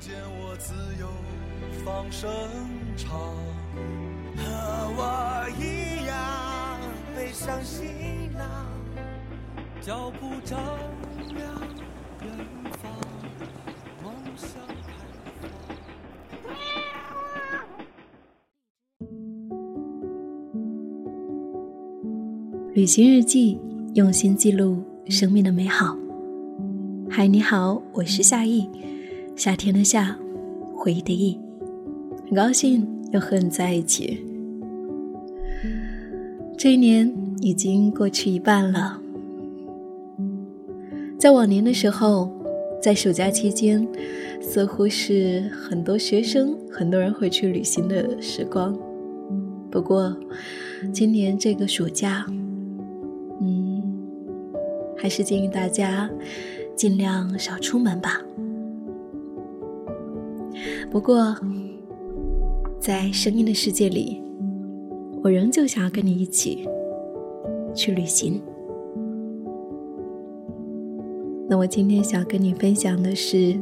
见我自由放声唱，和我一样背上行囊，脚步丈量远方，梦想开放。旅行日记，用心记录生命的美好。嗨，你好，我是夏意，夏天的夏，回忆的忆，很高兴又和你在一起。这一年已经过去一半了，在往年的时候，在暑假期间，似乎是很多学生、很多人会去旅行的时光。不过，今年这个暑假，嗯还是建议大家尽量少出门吧。不过，在声音的世界里，我仍旧想要跟你一起去旅行。那我今天想跟你分享的是，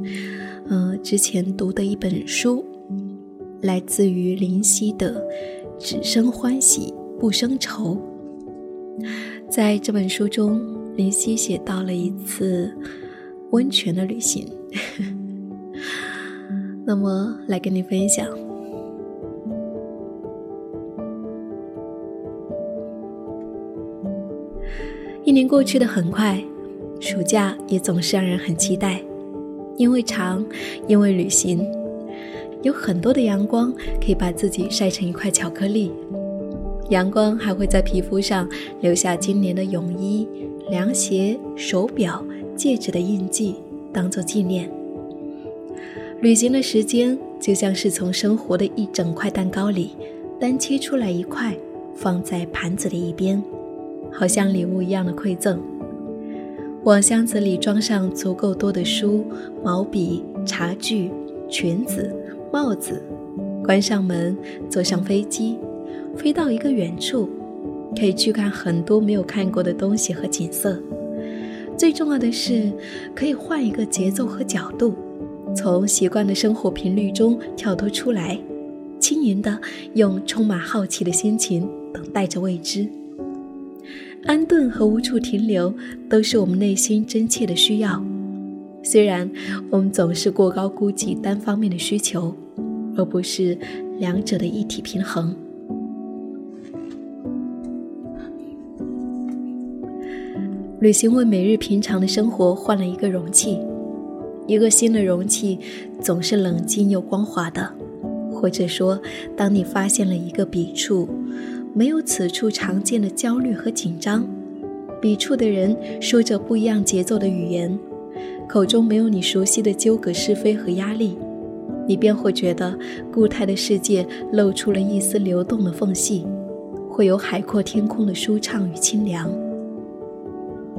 嗯，之前读的一本书，来自于林夕的《只生欢喜不生愁》。在这本书中。林夕写到了一次温泉的旅行，那么来跟你分享。一年过去的很快，暑假也总是让人很期待，因为长，因为旅行，有很多的阳光可以把自己晒成一块巧克力，阳光还会在皮肤上留下今年的泳衣。凉鞋、手表、戒指的印记，当做纪念。旅行的时间就像是从生活的一整块蛋糕里单切出来一块，放在盘子的一边，好像礼物一样的馈赠。往箱子里装上足够多的书、毛笔、茶具、裙子、帽子，关上门，坐上飞机，飞到一个远处。可以去看很多没有看过的东西和景色，最重要的是可以换一个节奏和角度，从习惯的生活频率中跳脱出来，轻盈的用充满好奇的心情等待着未知。安顿和无处停留都是我们内心真切的需要，虽然我们总是过高估计单方面的需求，而不是两者的一体平衡。旅行为每日平常的生活换了一个容器，一个新的容器总是冷静又光滑的。或者说，当你发现了一个笔触，没有此处常见的焦虑和紧张，笔触的人说着不一样节奏的语言，口中没有你熟悉的纠葛是非和压力，你便会觉得固态的世界露出了一丝流动的缝隙，会有海阔天空的舒畅与清凉。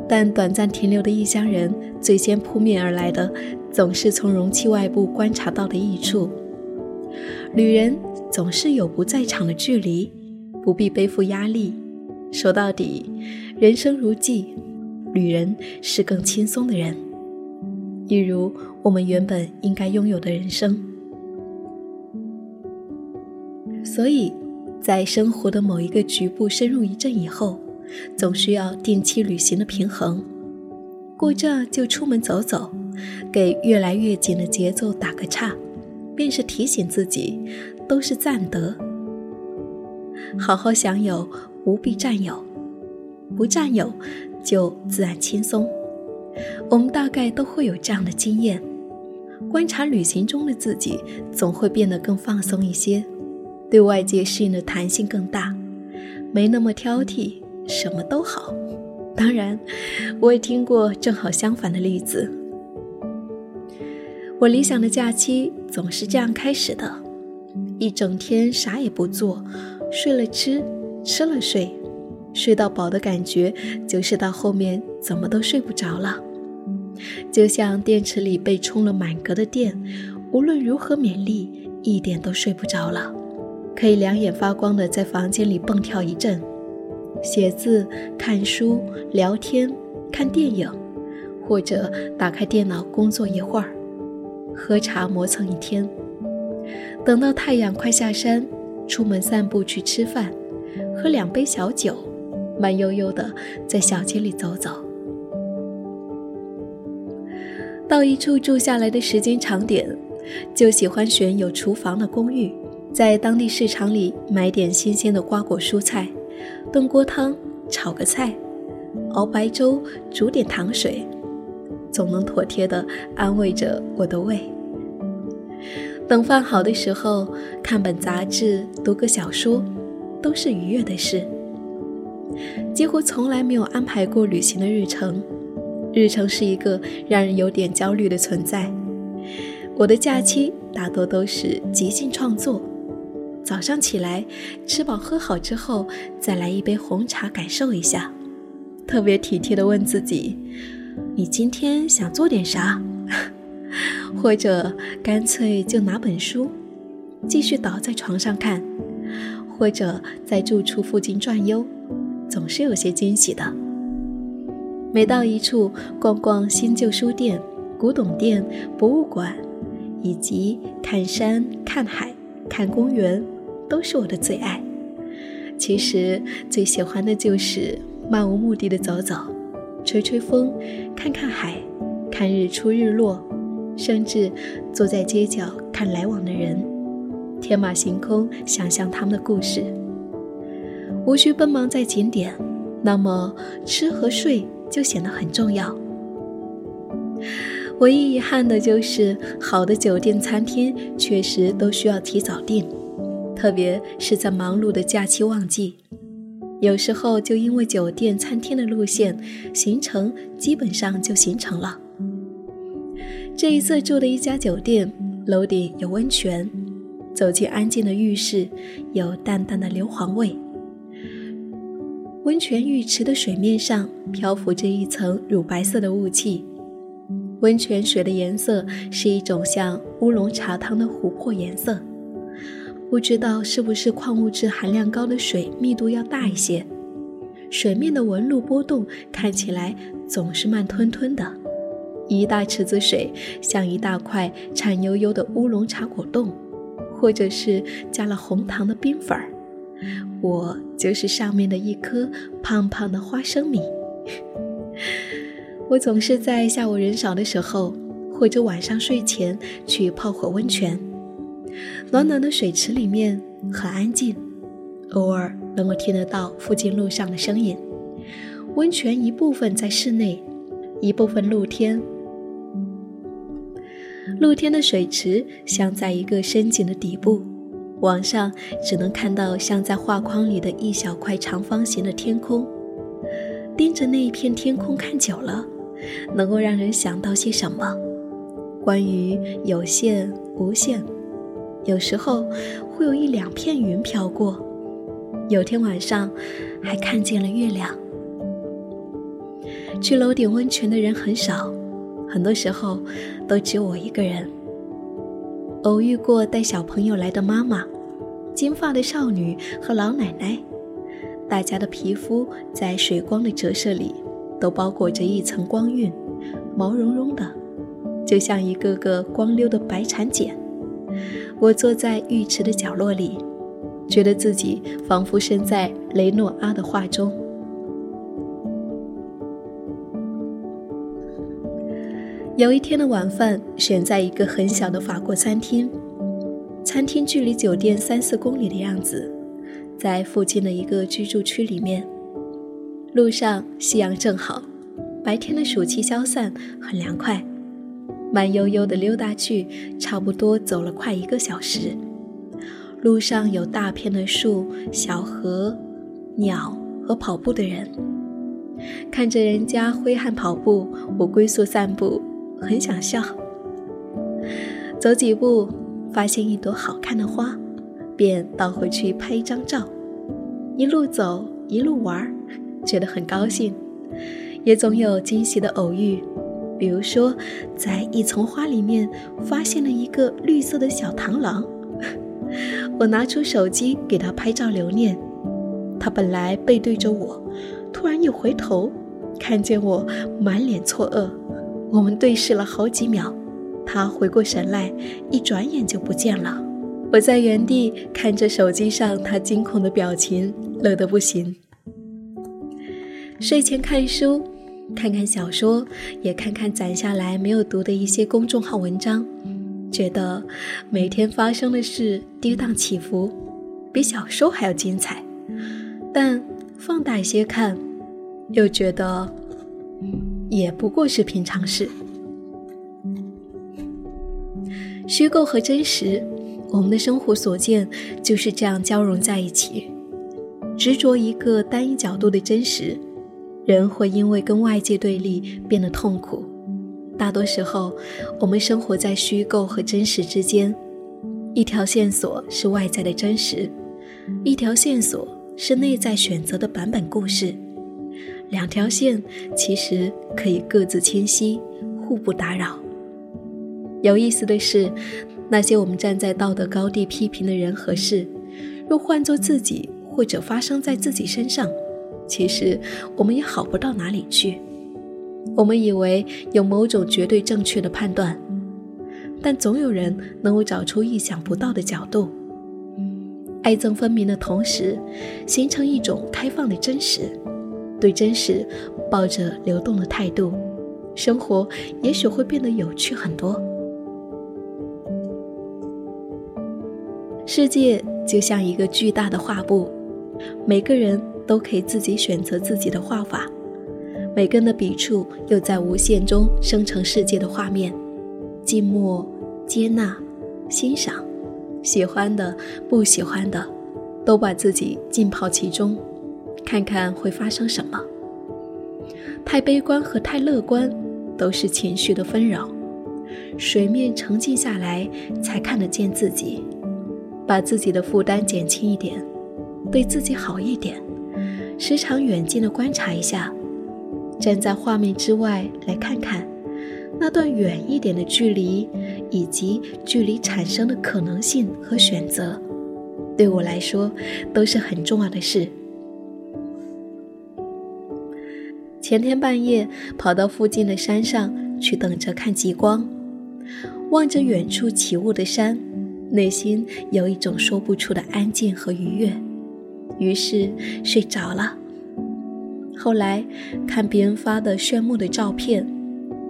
但短暂停留的异乡人，最先扑面而来的，总是从容器外部观察到的益处。旅人总是有不在场的距离，不必背负压力。说到底，人生如寄，旅人是更轻松的人，一如我们原本应该拥有的人生。所以，在生活的某一个局部深入一阵以后。总需要定期旅行的平衡，过这就出门走走，给越来越紧的节奏打个岔，便是提醒自己，都是暂得。好好享有，不必占有，不占有，就自然轻松。我们大概都会有这样的经验：观察旅行中的自己，总会变得更放松一些，对外界适应的弹性更大，没那么挑剔。什么都好，当然，我也听过正好相反的例子。我理想的假期总是这样开始的：一整天啥也不做，睡了吃，吃了睡，睡到饱的感觉就是到后面怎么都睡不着了，就像电池里被充了满格的电，无论如何勉力，一点都睡不着了，可以两眼发光的在房间里蹦跳一阵，写字、看书、聊天、看电影，或者打开电脑工作一会儿。喝茶磨蹭一天，等到太阳快下山，出门散步去吃饭，喝两杯小酒，慢悠悠的在小街里走走。到一处住下来的时间长点，就喜欢选有厨房的公寓，在当地市场里买点新鲜的瓜果蔬菜，炖锅汤，炒个菜，熬白粥，煮点糖水。总能妥帖地安慰着我的胃。等饭好的时候，看本杂志，读个小说，都是愉悦的事。几乎从来没有安排过旅行的日程，日程是一个让人有点焦虑的存在。我的假期大多都是即兴创作，早上起来吃饱喝好之后，再来一杯红茶感受一下，特别体贴的问自己。你今天想做点啥？或者干脆就拿本书，继续倒在床上看，或者在住处附近转悠，总是有些惊喜的。每到一处逛逛新旧书店、古董店、博物馆，以及看山、看海、看公园，都是我的最爱。其实最喜欢的就是漫无目的的走走。吹吹风，看看海，看日出日落，甚至坐在街角看来往的人，天马行空想象他们的故事。无需奔忙在景点，那么吃和睡就显得很重要。唯一遗憾的就是，好的酒店、餐厅确实都需要提早订，特别是在忙碌的假期旺季。有时候就因为酒店、餐厅的路线行程基本上就形成了。这一次住的一家酒店，楼顶有温泉，走进安静的浴室，有淡淡的硫磺味。温泉浴池的水面上漂浮着一层乳白色的雾气，温泉水的颜色是一种像乌龙茶汤的琥珀颜色。不知道是不是矿物质含量高的水密度要大一些，水面的纹路波动看起来总是慢吞吞的。一大池子水像一大块颤悠悠的乌龙茶果冻，或者是加了红糖的冰粉儿。我就是上面的一颗胖胖的花生米。我总是在下午人少的时候，或者晚上睡前去泡会温泉。暖暖的水池里面很安静，偶尔能够听得到附近路上的声音。温泉一部分在室内，一部分露天。露天的水池像在一个深井的底部，往上只能看到像在画框里的一小块长方形的天空。盯着那一片天空看久了，能够让人想到些什么？关于有限、无限。有时候会有一两片云飘过，有天晚上还看见了月亮。去楼顶温泉的人很少，很多时候都只有我一个人。偶遇过带小朋友来的妈妈、金发的少女和老奶奶，大家的皮肤在水光的折射里都包裹着一层光晕，毛茸茸的，就像一个个光溜的白蚕茧。我坐在浴池的角落里，觉得自己仿佛身在雷诺阿的画中。有一天的晚饭选在一个很小的法国餐厅，餐厅距离酒店三四公里的样子，在附近的一个居住区里面。路上夕阳正好，白天的暑气消散，很凉快。慢悠悠的溜达去，差不多走了快一个小时。路上有大片的树、小河、鸟和跑步的人。看着人家挥汗跑步，我龟速散步，很想笑。走几步发现一朵好看的花，便倒回去拍一张照，一路走一路玩，觉得很高兴。也总有惊喜的偶遇，比如说在一丛花里面发现了一个绿色的小螳螂，我拿出手机给他拍照留念。他本来背对着我，突然一回头，看见我满脸错愕。我们对视了好几秒，他回过神来，一转眼就不见了。我在原地看着手机上他惊恐的表情，乐得不行。睡前看书，看看小说，也看看攒下来没有读的一些公众号文章，觉得每天发生的事跌宕起伏，比小说还要精彩。但放大一些看，又觉得也不过是平常事。虚构和真实，我们的生活所见就是这样交融在一起。执着一个单一角度的真实，人会因为跟外界对立变得痛苦。大多时候，我们生活在虚构和真实之间，一条线索是外在的真实，一条线索。是内在选择的版本故事，两条线其实可以各自清晰，互不打扰。有意思的是，那些我们站在道德高地批评的人和事，若换做自己或者发生在自己身上，其实我们也好不到哪里去。我们以为有某种绝对正确的判断，但总有人能够找出意想不到的角度。爱憎分明的同时，形成一种开放的真实，对真实抱着流动的态度，生活也许会变得有趣很多。世界就像一个巨大的画布，每个人都可以自己选择自己的画法，每个人的笔触又在无限中生成世界的画面，静默、接纳、欣赏。喜欢的，不喜欢的，都把自己浸泡其中，看看会发生什么。太悲观和太乐观，都是情绪的纷扰。水面沉静下来，才看得见自己。把自己的负担减轻一点，对自己好一点，时常远近的观察一下，站在画面之外来看看。那段远一点的距离，以及距离产生的可能性和选择，对我来说都是很重要的事。前天半夜跑到附近的山上去等着看极光，望着远处起雾的山，内心有一种说不出的安静和愉悦，于是睡着了。后来看别人发的炫目的照片。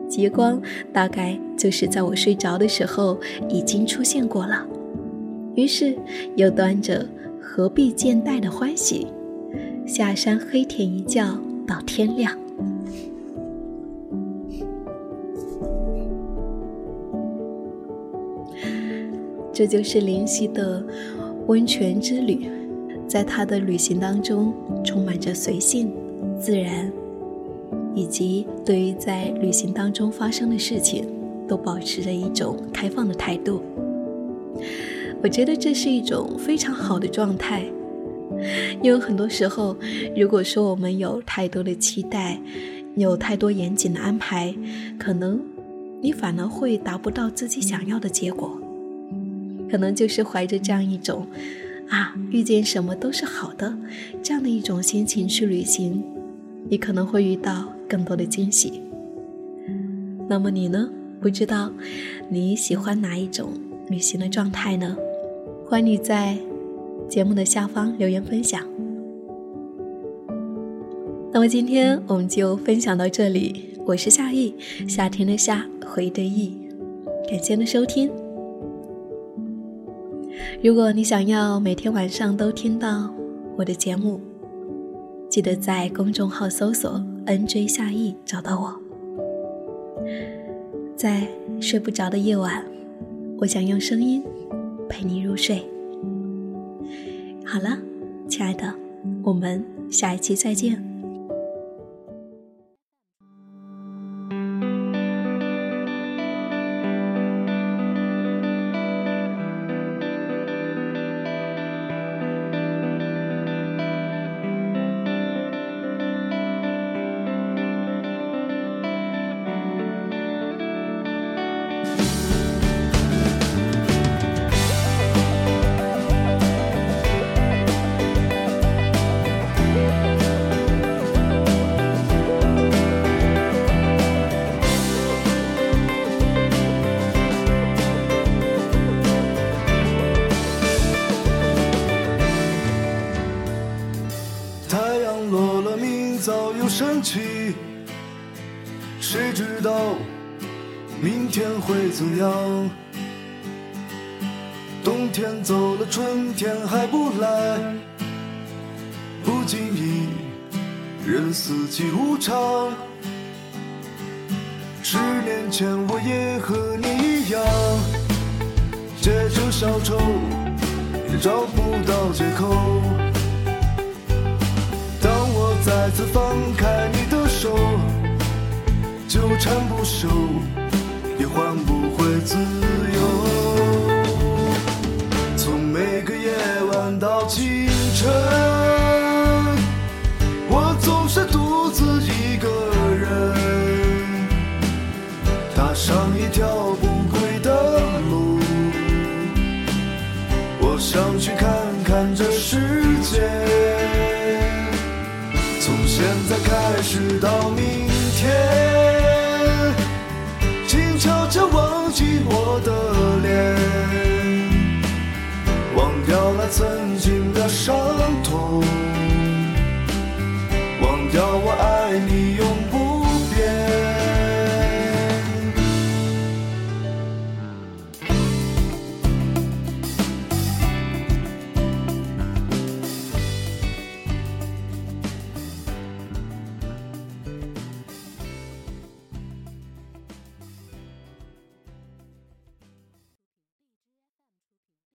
极光大概就是在我睡着的时候已经出现过了，于是又端着何必见待的欢喜，下山黑田一觉到天亮。这就是灵犀的温泉之旅，在他的旅行当中充满着随性、自然。以及对于在旅行当中发生的事情，都保持着一种开放的态度。我觉得这是一种非常好的状态，因为很多时候，如果说我们有太多的期待，有太多严谨的安排，可能你反而会达不到自己想要的结果。可能就是怀着这样一种啊，遇见什么都是好的这样的一种心情去旅行，你可能会遇到。更多的惊喜。那么你呢？不知道你喜欢哪一种旅行的状态呢？欢迎你在节目的下方留言分享。那么今天我们就分享到这里。我是夏意，夏天的夏，回的意。感谢您的收听。如果你想要每天晚上都听到我的节目，记得在公众号搜索。N.J. 夏意找到我，在睡不着的夜晚，我想用声音陪你入睡。好了，亲爱的，我们下一期再见。谁知道明天会怎样？冬天走了，春天还不来，不经意，任四季无常。十年前我也和你一样，借着小丑，也找不到借口。当我再次放开你的手，纠缠不休，也换不回自由。从每个夜晚到清晨，我总是独自一个人，踏上一条不归的路。我想去看看这世界，从现在开始到明我的